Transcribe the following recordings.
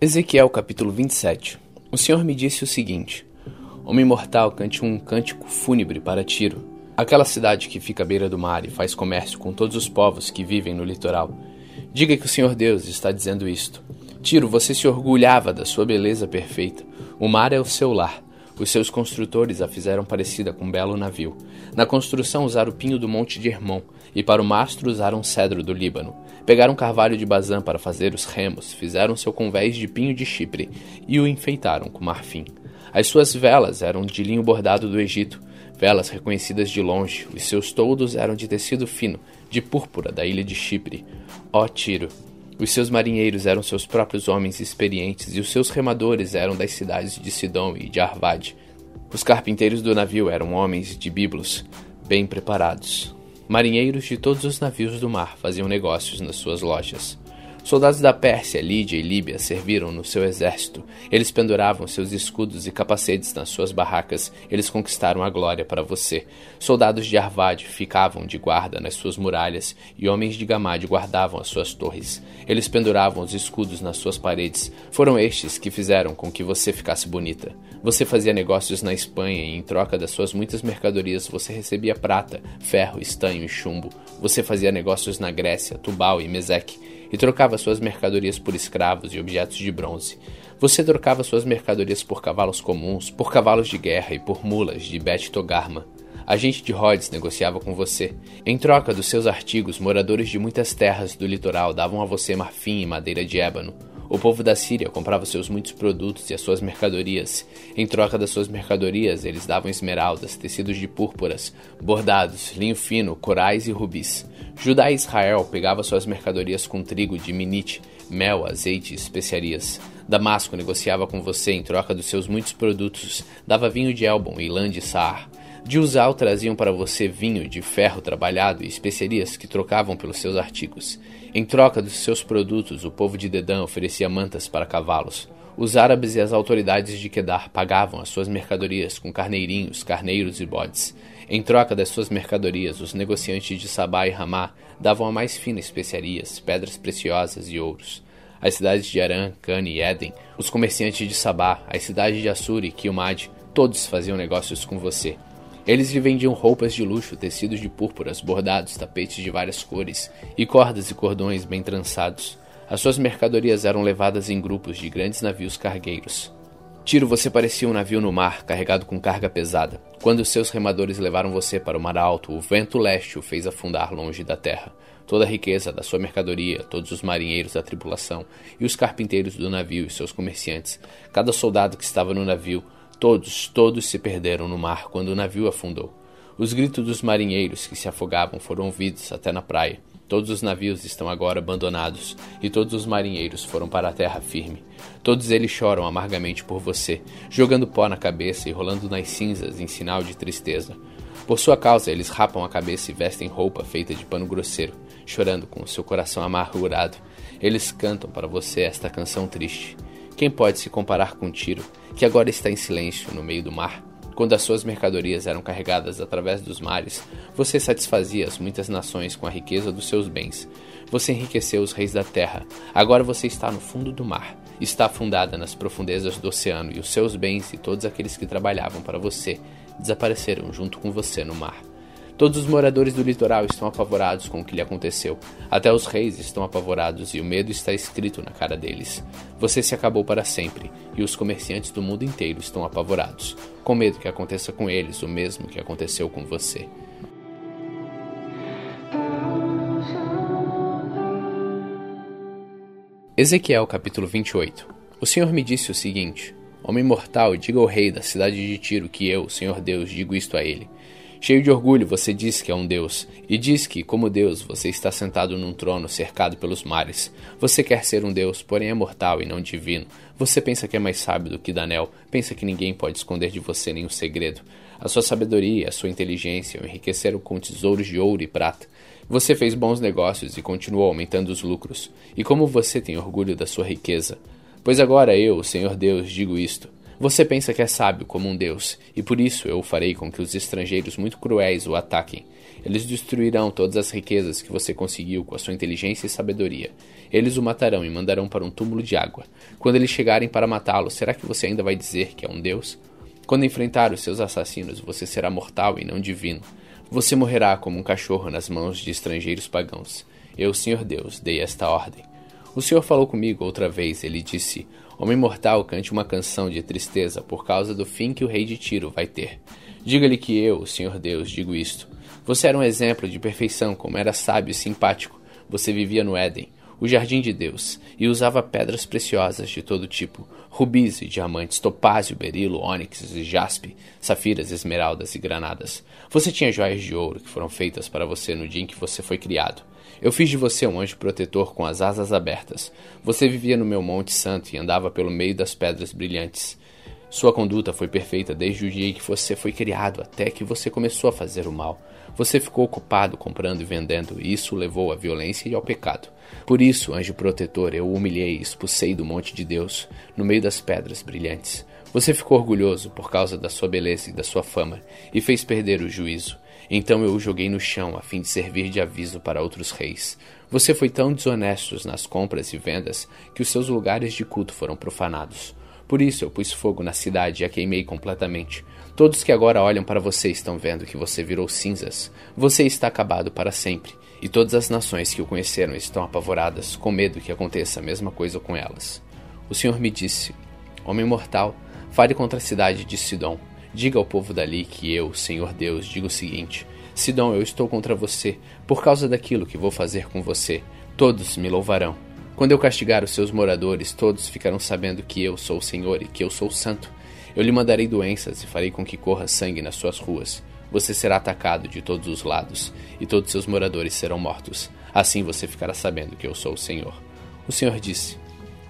Ezequiel capítulo 27 O Senhor me disse o seguinte: Homem mortal, cante um cântico fúnebre para Tiro, aquela cidade que fica à beira do mar e faz comércio com todos os povos que vivem no litoral. Diga que o Senhor Deus está dizendo isto. Tiro, você se orgulhava da sua beleza perfeita. O mar é o seu lar. Os seus construtores a fizeram parecida com um belo navio. Na construção usaram o pinho do monte de Hermon, e para o mastro usaram cedro do Líbano. Pegaram carvalho de Bazã para fazer os remos, fizeram seu convés de pinho de Chipre e o enfeitaram com marfim. As suas velas eram de linho bordado do Egito, velas reconhecidas de longe. Os seus toldos eram de tecido fino, de púrpura da ilha de Chipre. Ó Tiro! Os seus marinheiros eram seus próprios homens experientes, e os seus remadores eram das cidades de Sidom e de Arvad. Os carpinteiros do navio eram homens de Biblos, bem preparados. Marinheiros de todos os navios do mar faziam negócios nas suas lojas. Soldados da Pérsia, Lídia e Líbia serviram no seu exército. Eles penduravam seus escudos e capacetes nas suas barracas. Eles conquistaram a glória para você. Soldados de Arvad ficavam de guarda nas suas muralhas e homens de Gamad guardavam as suas torres. Eles penduravam os escudos nas suas paredes. Foram estes que fizeram com que você ficasse bonita. Você fazia negócios na Espanha e em troca das suas muitas mercadorias você recebia prata, ferro, estanho e chumbo. Você fazia negócios na Grécia, Tubal e Meseque e trocava suas mercadorias por escravos e objetos de bronze. Você trocava suas mercadorias por cavalos comuns, por cavalos de guerra e por mulas de Bet Togarma. A gente de Rhodes negociava com você. Em troca dos seus artigos, moradores de muitas terras do litoral davam a você marfim e madeira de ébano. O povo da Síria comprava seus muitos produtos e as suas mercadorias. Em troca das suas mercadorias, eles davam esmeraldas, tecidos de púrpuras, bordados, linho fino, corais e rubis. Judá e Israel pegava suas mercadorias com trigo de minite, mel, azeite e especiarias. Damasco negociava com você em troca dos seus muitos produtos, dava vinho de Elbon e lã de Saar. De Uzal traziam para você vinho de ferro trabalhado e especiarias que trocavam pelos seus artigos. Em troca dos seus produtos, o povo de Dedã oferecia mantas para cavalos. Os árabes e as autoridades de Quedar pagavam as suas mercadorias com carneirinhos, carneiros e bodes. Em troca das suas mercadorias, os negociantes de Sabá e Ramá davam a mais fina especiarias, pedras preciosas e ouros. As cidades de Arã, Cane e Éden, os comerciantes de Sabá, as cidades de Assur e Quilmad, todos faziam negócios com você. Eles lhe vendiam roupas de luxo, tecidos de púrpuras, bordados, tapetes de várias cores e cordas e cordões bem trançados. As suas mercadorias eram levadas em grupos de grandes navios cargueiros. Tiro, você parecia um navio no mar, carregado com carga pesada. Quando seus remadores levaram você para o mar alto, o vento leste o fez afundar longe da terra. Toda a riqueza da sua mercadoria, todos os marinheiros da tripulação e os carpinteiros do navio e seus comerciantes, cada soldado que estava no navio, Todos, todos se perderam no mar quando o navio afundou. Os gritos dos marinheiros que se afogavam foram ouvidos até na praia. Todos os navios estão agora abandonados e todos os marinheiros foram para a terra firme. Todos eles choram amargamente por você, jogando pó na cabeça e rolando nas cinzas em sinal de tristeza. Por sua causa, eles rapam a cabeça e vestem roupa feita de pano grosseiro, chorando com seu coração amargurado. Eles cantam para você esta canção triste. Quem pode se comparar com Tiro, que agora está em silêncio no meio do mar? Quando as suas mercadorias eram carregadas através dos mares, você satisfazia as muitas nações com a riqueza dos seus bens. Você enriqueceu os reis da terra. Agora você está no fundo do mar. Está afundada nas profundezas do oceano, e os seus bens e todos aqueles que trabalhavam para você desapareceram junto com você no mar. Todos os moradores do litoral estão apavorados com o que lhe aconteceu. Até os reis estão apavorados e o medo está escrito na cara deles. Você se acabou para sempre, e os comerciantes do mundo inteiro estão apavorados, com medo que aconteça com eles o mesmo que aconteceu com você. Ezequiel capítulo 28 O Senhor me disse o seguinte: Homem mortal, diga ao rei da cidade de Tiro que eu, Senhor Deus, digo isto a ele. Cheio de orgulho, você diz que é um Deus, e diz que, como Deus, você está sentado num trono cercado pelos mares. Você quer ser um Deus, porém é mortal e não divino. Você pensa que é mais sábio do que Daniel, pensa que ninguém pode esconder de você nenhum segredo. A sua sabedoria, a sua inteligência o enriqueceram com tesouros de ouro e prata. Você fez bons negócios e continuou aumentando os lucros. E como você tem orgulho da sua riqueza? Pois agora eu, Senhor Deus, digo isto. Você pensa que é sábio como um Deus, e por isso eu farei com que os estrangeiros muito cruéis o ataquem. Eles destruirão todas as riquezas que você conseguiu com a sua inteligência e sabedoria. Eles o matarão e mandarão para um túmulo de água. Quando eles chegarem para matá-lo, será que você ainda vai dizer que é um deus? Quando enfrentar os seus assassinos, você será mortal e não divino. Você morrerá como um cachorro nas mãos de estrangeiros pagãos. Eu, Senhor Deus, dei esta ordem. O Senhor falou comigo outra vez. Ele disse: Homem mortal, cante uma canção de tristeza por causa do fim que o rei de Tiro vai ter. Diga-lhe que eu, Senhor Deus, digo isto. Você era um exemplo de perfeição, como era sábio e simpático. Você vivia no Éden, o jardim de Deus, e usava pedras preciosas de todo tipo: rubis e diamantes, topázio, berilo, ônix e jaspe, safiras, esmeraldas e granadas. Você tinha joias de ouro que foram feitas para você no dia em que você foi criado. Eu fiz de você um anjo protetor com as asas abertas. Você vivia no meu monte santo e andava pelo meio das pedras brilhantes. Sua conduta foi perfeita desde o dia em que você foi criado até que você começou a fazer o mal. Você ficou ocupado comprando e vendendo, e isso levou à violência e ao pecado. Por isso, anjo protetor, eu o humilhei e expulsei do monte de Deus, no meio das pedras brilhantes. Você ficou orgulhoso por causa da sua beleza e da sua fama, e fez perder o juízo. Então eu o joguei no chão, a fim de servir de aviso para outros reis. Você foi tão desonesto nas compras e vendas que os seus lugares de culto foram profanados. Por isso eu pus fogo na cidade e a queimei completamente. Todos que agora olham para você estão vendo que você virou cinzas. Você está acabado para sempre. E todas as nações que o conheceram estão apavoradas, com medo que aconteça a mesma coisa com elas. O Senhor me disse: Homem mortal, fale contra a cidade de Sidom. Diga ao povo dali que eu, Senhor Deus, digo o seguinte: Sidom, eu estou contra você, por causa daquilo que vou fazer com você. Todos me louvarão. Quando eu castigar os seus moradores, todos ficarão sabendo que eu sou o Senhor e que eu sou santo. Eu lhe mandarei doenças e farei com que corra sangue nas suas ruas. Você será atacado de todos os lados, e todos seus moradores serão mortos. Assim você ficará sabendo que eu sou o Senhor. O Senhor disse: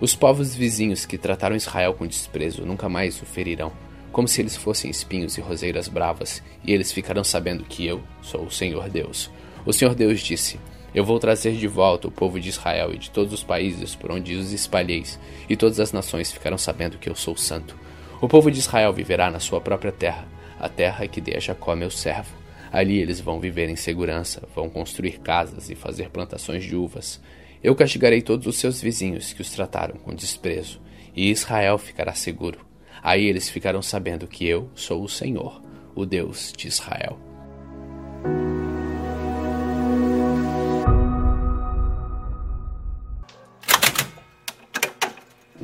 Os povos vizinhos que trataram Israel com desprezo nunca mais o ferirão, como se eles fossem espinhos e roseiras bravas, e eles ficarão sabendo que eu sou o Senhor Deus. O Senhor Deus disse: eu vou trazer de volta o povo de Israel e de todos os países por onde os espalheis, e todas as nações ficarão sabendo que eu sou santo. O povo de Israel viverá na sua própria terra, a terra que dei a Jacó meu servo. Ali eles vão viver em segurança, vão construir casas e fazer plantações de uvas. Eu castigarei todos os seus vizinhos que os trataram com desprezo, e Israel ficará seguro. Aí eles ficarão sabendo que eu sou o Senhor, o Deus de Israel.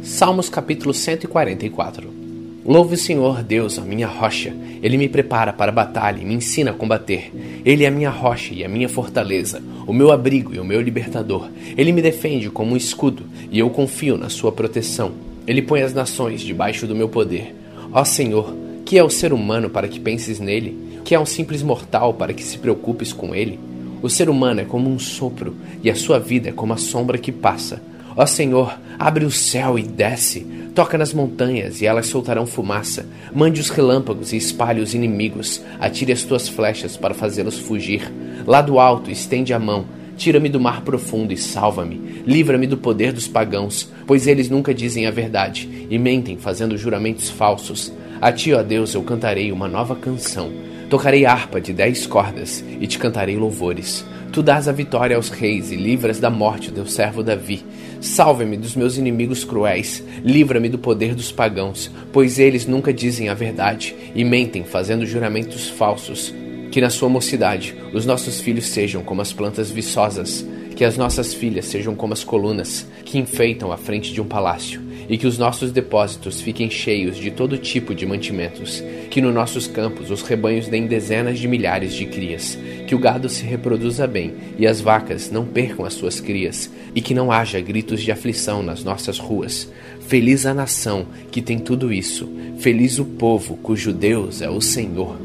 Salmos capítulo 144 Louve o Senhor, Deus, a minha rocha. Ele me prepara para a batalha e me ensina a combater. Ele é a minha rocha e a minha fortaleza, o meu abrigo e o meu libertador. Ele me defende como um escudo e eu confio na sua proteção. Ele põe as nações debaixo do meu poder. Ó Senhor, que é o ser humano para que penses nele? Que é um simples mortal para que se preocupes com ele? O ser humano é como um sopro e a sua vida é como a sombra que passa. Ó Senhor, abre o céu e desce, toca nas montanhas e elas soltarão fumaça. Mande os relâmpagos e espalhe os inimigos. Atire as tuas flechas para fazê-los fugir. Lá do alto, estende a mão. Tira-me do mar profundo e salva-me. Livra-me do poder dos pagãos, pois eles nunca dizem a verdade e mentem fazendo juramentos falsos. A ti, ó Deus, eu cantarei uma nova canção. Tocarei harpa de dez cordas e te cantarei louvores. Tu dás a vitória aos reis e livras da morte o teu servo Davi. Salve-me dos meus inimigos cruéis, livra-me do poder dos pagãos, pois eles nunca dizem a verdade e mentem fazendo juramentos falsos. Que na sua mocidade os nossos filhos sejam como as plantas viçosas, que as nossas filhas sejam como as colunas que enfeitam a frente de um palácio e que os nossos depósitos fiquem cheios de todo tipo de mantimentos, que nos nossos campos os rebanhos deem dezenas de milhares de crias, que o gado se reproduza bem e as vacas não percam as suas crias, e que não haja gritos de aflição nas nossas ruas. Feliz a nação que tem tudo isso, feliz o povo cujo Deus é o Senhor.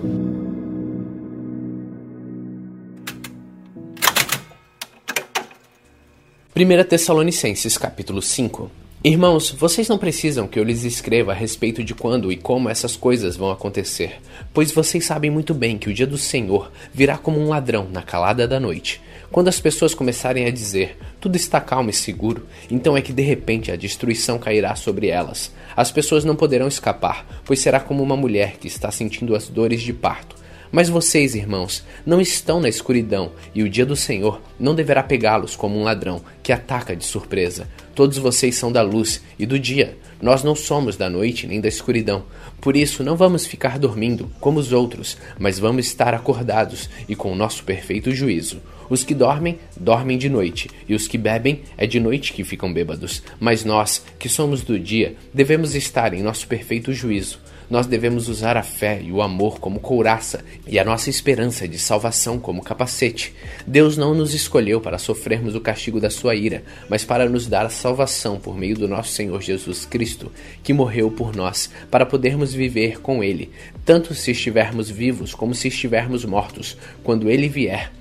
Primeira Tessalonicenses capítulo 5 Irmãos, vocês não precisam que eu lhes escreva a respeito de quando e como essas coisas vão acontecer, pois vocês sabem muito bem que o dia do Senhor virá como um ladrão na calada da noite. Quando as pessoas começarem a dizer tudo está calmo e seguro, então é que de repente a destruição cairá sobre elas. As pessoas não poderão escapar, pois será como uma mulher que está sentindo as dores de parto Mas vocês, irmãos, não estão na escuridão, e o dia do Senhor não deverá pegá-los como um ladrão que ataca de surpresa. Todos vocês são da luz e do dia. Nós não somos da noite nem da escuridão. Por isso, não vamos ficar dormindo como os outros, mas vamos estar acordados e com o nosso perfeito juízo. Os que dormem, dormem de noite, e os que bebem, é de noite que ficam bêbados. Mas nós, que somos do dia, devemos estar em nosso perfeito juízo. Nós devemos usar a fé e o amor como couraça e a nossa esperança de salvação como capacete. Deus não nos escolheu para sofrermos o castigo da sua ira, mas para nos dar a salvação por meio do nosso Senhor Jesus Cristo, que morreu por nós, para podermos viver com Ele, tanto se estivermos vivos como se estivermos mortos, quando Ele vier.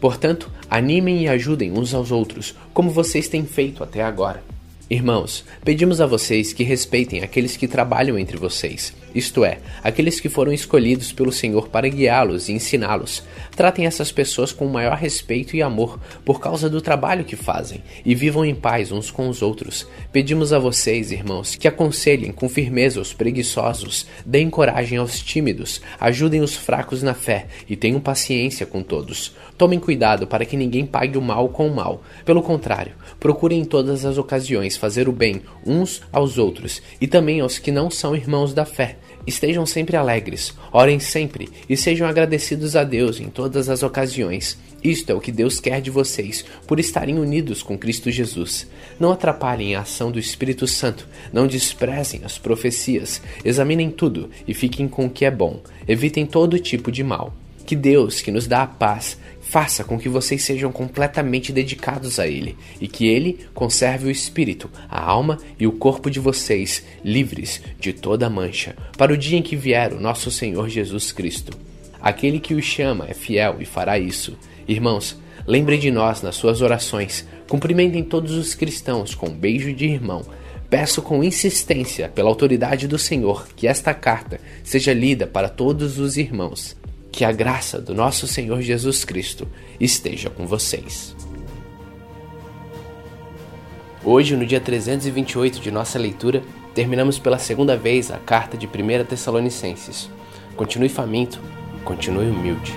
Portanto, animem e ajudem uns aos outros, como vocês têm feito até agora. Irmãos, pedimos a vocês que respeitem aqueles que trabalham entre vocês, isto é, aqueles que foram escolhidos pelo Senhor para guiá-los e ensiná-los. Tratem essas pessoas com o maior respeito e amor por causa do trabalho que fazem e vivam em paz uns com os outros. Pedimos a vocês, irmãos, que aconselhem com firmeza os preguiçosos, deem coragem aos tímidos, ajudem os fracos na fé e tenham paciência com todos. Tomem cuidado para que ninguém pague o mal com o mal. Pelo contrário, procurem em todas as ocasiões fazer o bem uns aos outros e também aos que não são irmãos da fé. Estejam sempre alegres, orem sempre e sejam agradecidos a Deus em todas as ocasiões. Isto é o que Deus quer de vocês, por estarem unidos com Cristo Jesus. Não atrapalhem a ação do Espírito Santo, não desprezem as profecias, examinem tudo e fiquem com o que é bom. Evitem todo tipo de mal. Que Deus, que nos dá a paz, faça com que vocês sejam completamente dedicados a Ele e que Ele conserve o espírito, a alma e o corpo de vocês livres de toda mancha, para o dia em que vier o nosso Senhor Jesus Cristo. Aquele que o chama é fiel e fará isso. Irmãos, lembrem de nós nas suas orações, cumprimentem todos os cristãos com um beijo de irmão. Peço com insistência, pela autoridade do Senhor, que esta carta seja lida para todos os irmãos. Que a graça do nosso Senhor Jesus Cristo esteja com vocês. Hoje, no dia 328 de nossa leitura, terminamos pela segunda vez a carta de 1 Tessalonicenses. Continue faminto, continue humilde.